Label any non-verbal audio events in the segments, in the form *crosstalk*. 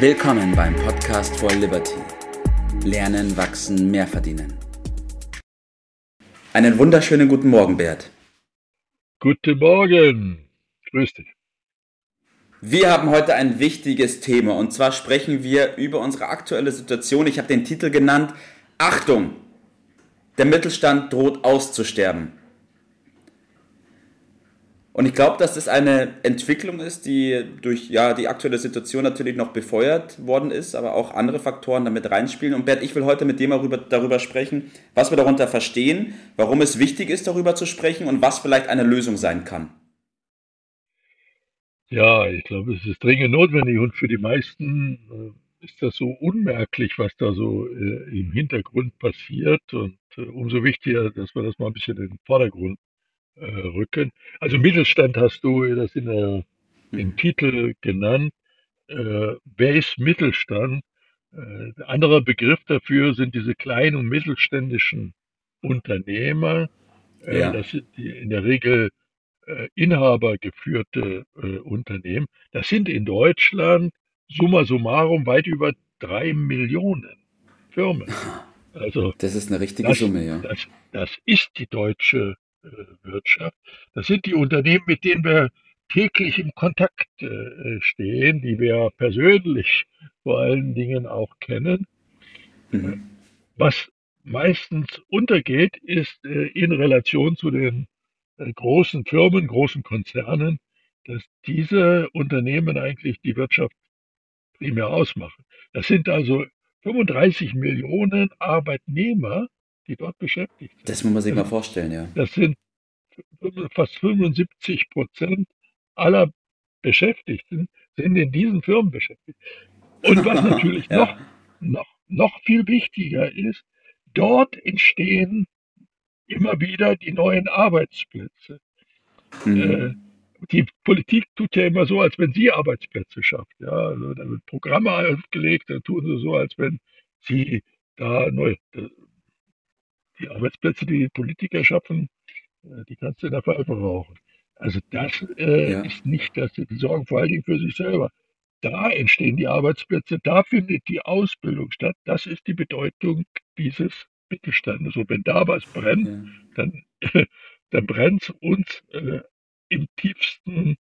Willkommen beim Podcast for Liberty. Lernen, wachsen, mehr verdienen. Einen wunderschönen guten Morgen, Bert. Guten Morgen. Grüß dich. Wir haben heute ein wichtiges Thema und zwar sprechen wir über unsere aktuelle Situation. Ich habe den Titel genannt Achtung, der Mittelstand droht auszusterben. Und ich glaube, dass das eine Entwicklung ist, die durch ja, die aktuelle Situation natürlich noch befeuert worden ist, aber auch andere Faktoren damit reinspielen. Und Bert, ich will heute mit dir mal darüber, darüber sprechen, was wir darunter verstehen, warum es wichtig ist, darüber zu sprechen und was vielleicht eine Lösung sein kann. Ja, ich glaube, es ist dringend notwendig und für die meisten äh, ist das so unmerklich, was da so äh, im Hintergrund passiert. Und äh, umso wichtiger, dass wir das mal ein bisschen in den Vordergrund äh, rücken. Also Mittelstand hast du das in der, im hm. Titel genannt. Äh, wer ist Mittelstand? Äh, anderer Begriff dafür sind diese kleinen und mittelständischen Unternehmer. Äh, ja. Das sind die, in der Regel äh, inhabergeführte äh, Unternehmen. Das sind in Deutschland summa summarum weit über drei Millionen Firmen. *laughs* Also das ist eine richtige das, Summe, ja. Das, das ist die deutsche Wirtschaft. Das sind die Unternehmen, mit denen wir täglich im Kontakt äh, stehen, die wir persönlich vor allen Dingen auch kennen. Mhm. Was meistens untergeht, ist äh, in Relation zu den großen Firmen, großen Konzernen, dass diese Unternehmen eigentlich die Wirtschaft primär ausmachen. Das sind also 35 Millionen Arbeitnehmer, die dort beschäftigt sind. Das muss man sich mal vorstellen, ja. Das sind fast 75 Prozent aller Beschäftigten sind in diesen Firmen beschäftigt. Und was *laughs* natürlich ja. noch, noch, noch viel wichtiger ist, dort entstehen immer wieder die neuen Arbeitsplätze. Mhm. Äh, die Politik tut ja immer so, als wenn sie Arbeitsplätze schafft. Ja, also da wird Programme aufgelegt, dann tun sie so, als wenn sie da neu, die Arbeitsplätze, die, die Politiker schaffen, äh, die kannst du in der Pfeife rauchen. Also das äh, ja. ist nicht, dass sie die sorgen vor allen Dingen für sich selber. Da entstehen die Arbeitsplätze, da findet die Ausbildung statt. Das ist die Bedeutung dieses Mittelstandes. Und wenn da was brennt, ja. dann, *laughs* dann brennt es uns äh, im tiefsten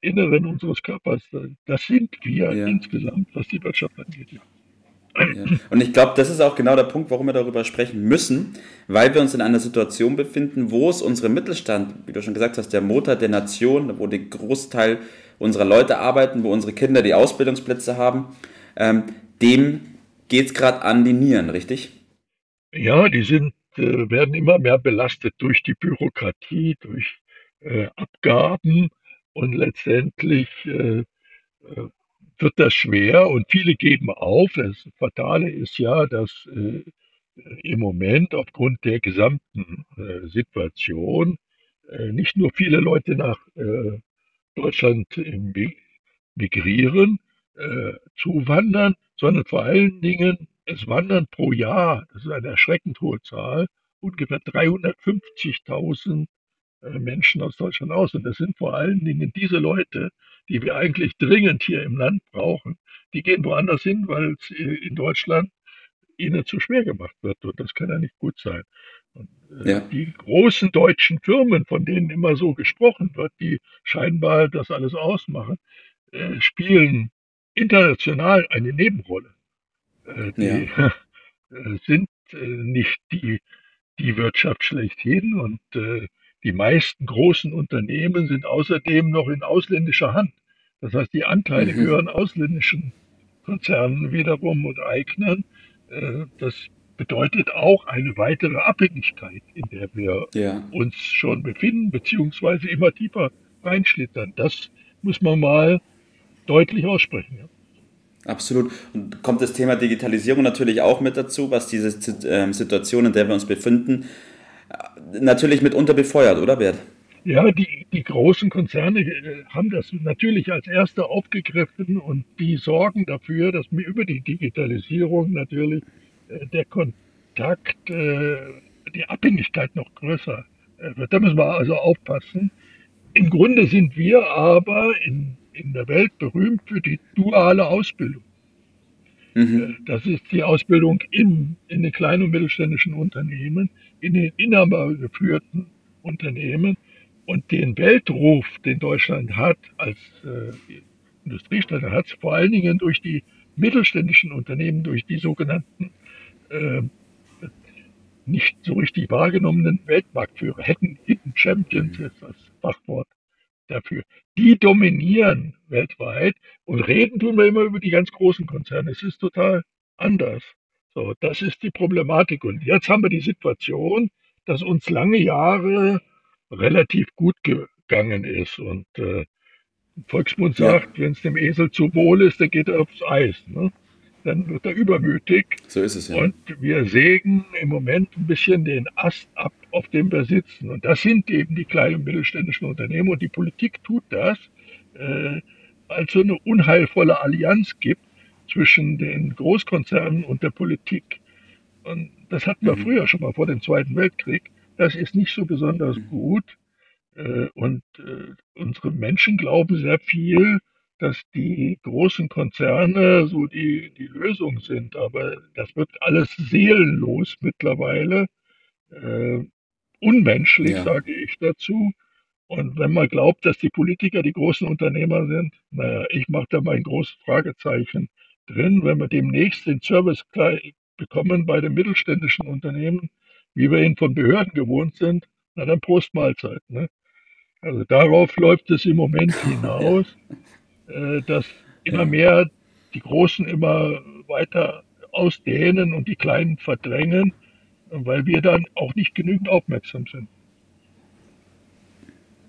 Inneren unseres Körpers. Das sind wir ja. insgesamt, was die Wirtschaft angeht. Ja. Ja. Und ich glaube, das ist auch genau der Punkt, warum wir darüber sprechen müssen, weil wir uns in einer Situation befinden, wo es unserem Mittelstand, wie du schon gesagt hast, der Motor der Nation, wo der Großteil unserer Leute arbeiten, wo unsere Kinder die Ausbildungsplätze haben, ähm, dem geht es gerade an die Nieren, richtig? Ja, die sind, äh, werden immer mehr belastet durch die Bürokratie, durch äh, Abgaben und letztendlich äh, äh wird das schwer und viele geben auf. Das Fatale ist ja, dass äh, im Moment aufgrund der gesamten äh, Situation äh, nicht nur viele Leute nach äh, Deutschland migrieren, äh, zuwandern, sondern vor allen Dingen es wandern pro Jahr, das ist eine erschreckend hohe Zahl, ungefähr 350.000 äh, Menschen aus Deutschland aus. Und das sind vor allen Dingen diese Leute, die wir eigentlich dringend hier im Land brauchen. Die gehen woanders hin, weil es äh, in Deutschland ihnen zu schwer gemacht wird. Und das kann ja nicht gut sein. Und, äh, ja. Die großen deutschen Firmen, von denen immer so gesprochen wird, die scheinbar das alles ausmachen, äh, spielen international eine Nebenrolle. Äh, die ja. *laughs* sind äh, nicht die, die Wirtschaft schlechthin und äh, die meisten großen Unternehmen sind außerdem noch in ausländischer Hand. Das heißt, die Anteile mhm. gehören ausländischen Konzernen wiederum und Eignern. Äh, das bedeutet auch eine weitere Abhängigkeit, in der wir ja. uns schon befinden, beziehungsweise immer tiefer reinschlittern. Das muss man mal deutlich aussprechen. Ja. Absolut. Und kommt das Thema Digitalisierung natürlich auch mit dazu, was diese ähm, Situation, in der wir uns befinden, natürlich mitunter befeuert, oder Bert? Ja, die, die großen Konzerne äh, haben das natürlich als erste aufgegriffen und die sorgen dafür, dass mir über die Digitalisierung natürlich äh, der Kontakt, äh, die Abhängigkeit noch größer wird. Da müssen wir also aufpassen. Im Grunde sind wir aber in in der Welt berühmt für die duale Ausbildung. Mhm. Das ist die Ausbildung in, in den kleinen und mittelständischen Unternehmen, in den inhabergeführten Unternehmen und den Weltruf, den Deutschland hat als äh, Industriestadt, hat es vor allen Dingen durch die mittelständischen Unternehmen, durch die sogenannten äh, nicht so richtig wahrgenommenen Weltmarktführer, Hidden, Hidden Champions ist das Fachwort dafür. Die dominieren weltweit und reden tun wir immer über die ganz großen Konzerne. Es ist total anders. So, das ist die Problematik. Und jetzt haben wir die Situation, dass uns lange Jahre relativ gut gegangen ist. Und äh, Volksmund sagt, ja. wenn es dem Esel zu wohl ist, dann geht er aufs Eis. Ne? Dann wird er übermütig. So ist es ja. Und wir sägen im Moment ein bisschen den Ast ab, auf dem wir sitzen. Und das sind eben die kleinen und mittelständischen Unternehmen. Und die Politik tut das, äh, als so eine unheilvolle Allianz gibt zwischen den Großkonzernen und der Politik. Und das hatten wir mhm. früher schon mal vor dem Zweiten Weltkrieg. Das ist nicht so besonders mhm. gut. Äh, und äh, unsere Menschen glauben sehr viel, dass die großen Konzerne so die, die Lösung sind. Aber das wird alles seelenlos mittlerweile. Äh, unmenschlich, ja. sage ich dazu. Und wenn man glaubt, dass die Politiker die großen Unternehmer sind, naja, ich mache da mal ein großes Fragezeichen drin. Wenn wir demnächst den Service bekommen bei den mittelständischen Unternehmen, wie wir ihn von Behörden gewohnt sind, na dann Prost Mahlzeit. Ne? Also darauf läuft es im Moment *laughs* hinaus, äh, dass immer mehr die Großen immer weiter ausdehnen und die Kleinen verdrängen, weil wir dann auch nicht genügend aufmerksam sind.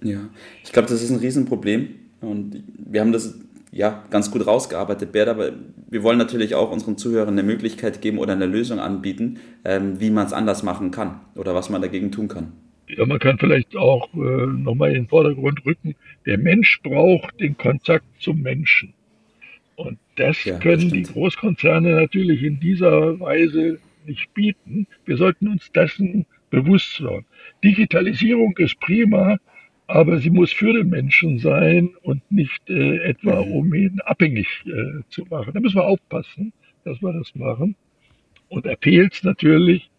Ja, ich glaube, das ist ein Riesenproblem und wir haben das ja ganz gut rausgearbeitet, Bert, aber wir wollen natürlich auch unseren Zuhörern eine Möglichkeit geben oder eine Lösung anbieten, ähm, wie man es anders machen kann oder was man dagegen tun kann. Ja, man kann vielleicht auch äh, nochmal in den Vordergrund rücken, der Mensch braucht den Kontakt zum Menschen. Und das ja, können die Großkonzerne natürlich in dieser Weise nicht bieten. Wir sollten uns dessen bewusst sein. Digitalisierung ist prima, aber sie muss für den Menschen sein und nicht äh, etwa, mhm. um ihn abhängig äh, zu machen. Da müssen wir aufpassen, dass wir das machen. Und da fehlt es natürlich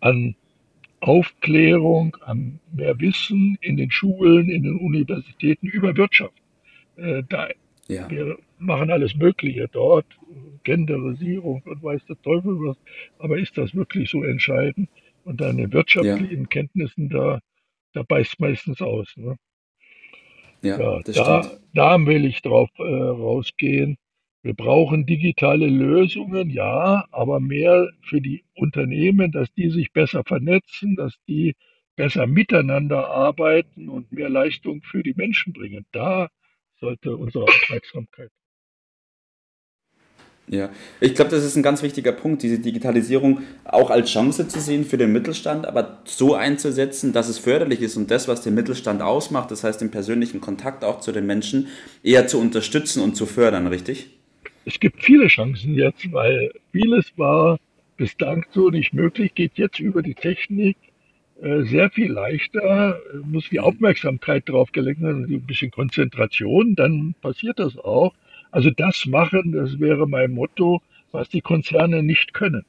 an Aufklärung, an mehr Wissen in den Schulen, in den Universitäten über Wirtschaft. Äh, da, ja. Wir machen alles Mögliche dort, Genderisierung und weiß der Teufel was, aber ist das wirklich so entscheidend? Und deine wirtschaftlichen ja. Kenntnissen, da, da beißt meistens aus. Ne? Ja, ja da, da will ich drauf äh, rausgehen. Wir brauchen digitale Lösungen, ja, aber mehr für die Unternehmen, dass die sich besser vernetzen, dass die besser miteinander arbeiten und mehr Leistung für die Menschen bringen. Da sollte unsere Aufmerksamkeit. Ja, ich glaube, das ist ein ganz wichtiger Punkt, diese Digitalisierung auch als Chance zu sehen für den Mittelstand, aber so einzusetzen, dass es förderlich ist und das, was den Mittelstand ausmacht, das heißt den persönlichen Kontakt auch zu den Menschen, eher zu unterstützen und zu fördern, richtig? es gibt viele Chancen jetzt, weil vieles war bislang so nicht möglich, geht jetzt über die Technik äh, sehr viel leichter, muss die Aufmerksamkeit drauf gelenkt werden, ein bisschen Konzentration, dann passiert das auch. Also das machen, das wäre mein Motto, was die Konzerne nicht können.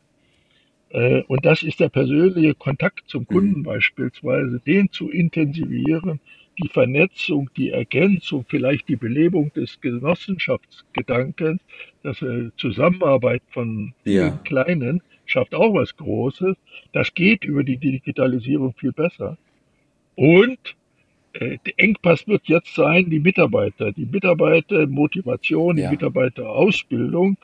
Äh, und das ist der persönliche Kontakt zum Kunden mhm. beispielsweise, den zu intensivieren, die Vernetzung, die Ergänzung, vielleicht die Belebung des Genossenschaftsgedankens, das äh, Zusammenarbeit von ja. Kleinen schafft auch was Großes. Das geht über die Digitalisierung viel besser. Und der Engpass wird jetzt sein, die Mitarbeiter, die Mitarbeitermotivation, ja. die Mitarbeiterausbildung.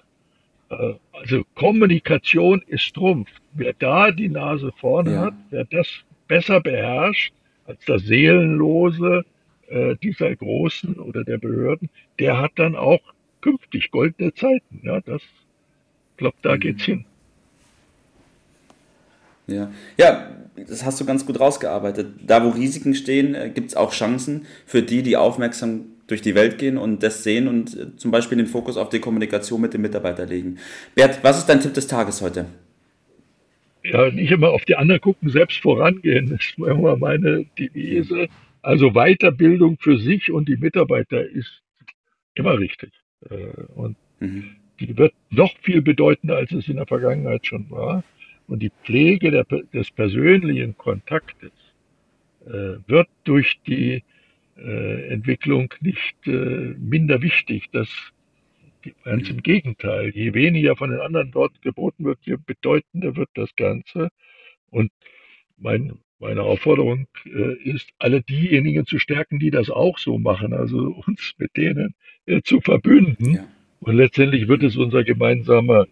Äh, also Kommunikation ist Trumpf. Wer da die Nase vorne ja. hat, wer das besser beherrscht, als das Seelenlose äh, dieser Großen oder der Behörden, der hat dann auch künftig goldene Zeiten. Ja, das, ich glaube, da mhm. geht's hin. Ja. ja, das hast du ganz gut rausgearbeitet. Da, wo Risiken stehen, äh, gibt es auch Chancen für die, die aufmerksam durch die Welt gehen und das sehen und äh, zum Beispiel den Fokus auf die Kommunikation mit dem Mitarbeiter legen. Bert, was ist dein Tipp des Tages heute? ja, nicht immer auf die anderen gucken, selbst vorangehen. Das ist immer meine Devise. Also Weiterbildung für sich und die Mitarbeiter ist immer richtig. Äh, und mhm. die wird noch viel bedeutender, als es in der Vergangenheit schon war. Und die Pflege der, des persönlichen Kontaktes äh, wird durch die äh, Entwicklung nicht äh, minder wichtig. Das ganz im Gegenteil. Je weniger von den anderen dort geboten wird, je bedeutender wird das Ganze. Und mein, meine Aufforderung äh, ist, alle diejenigen zu stärken, die das auch so machen, also uns mit denen äh, zu verbünden. Ja. Und letztendlich wird es unser gemeinsamer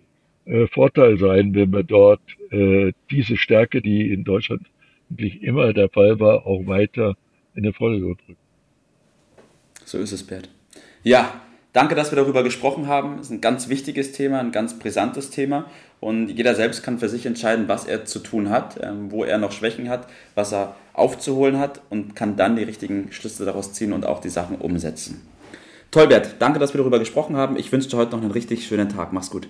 äh, Vorteil sein, wenn wir dort äh, diese Stärke, die in Deutschland eigentlich immer der Fall war, auch weiter in den Vordergrund rücken. So ist es, Bert. Ja, danke, dass wir darüber gesprochen haben. Es ist ein ganz wichtiges Thema, ein ganz brisantes Thema. Und jeder selbst kann für sich entscheiden, was er zu tun hat, ähm, wo er noch Schwächen hat, was er aufzuholen hat und kann dann die richtigen Schlüsse daraus ziehen und auch die Sachen umsetzen. Toll, Bert. Danke, dass wir darüber gesprochen haben. Ich wünsche dir heute noch einen richtig schönen Tag. Mach's gut.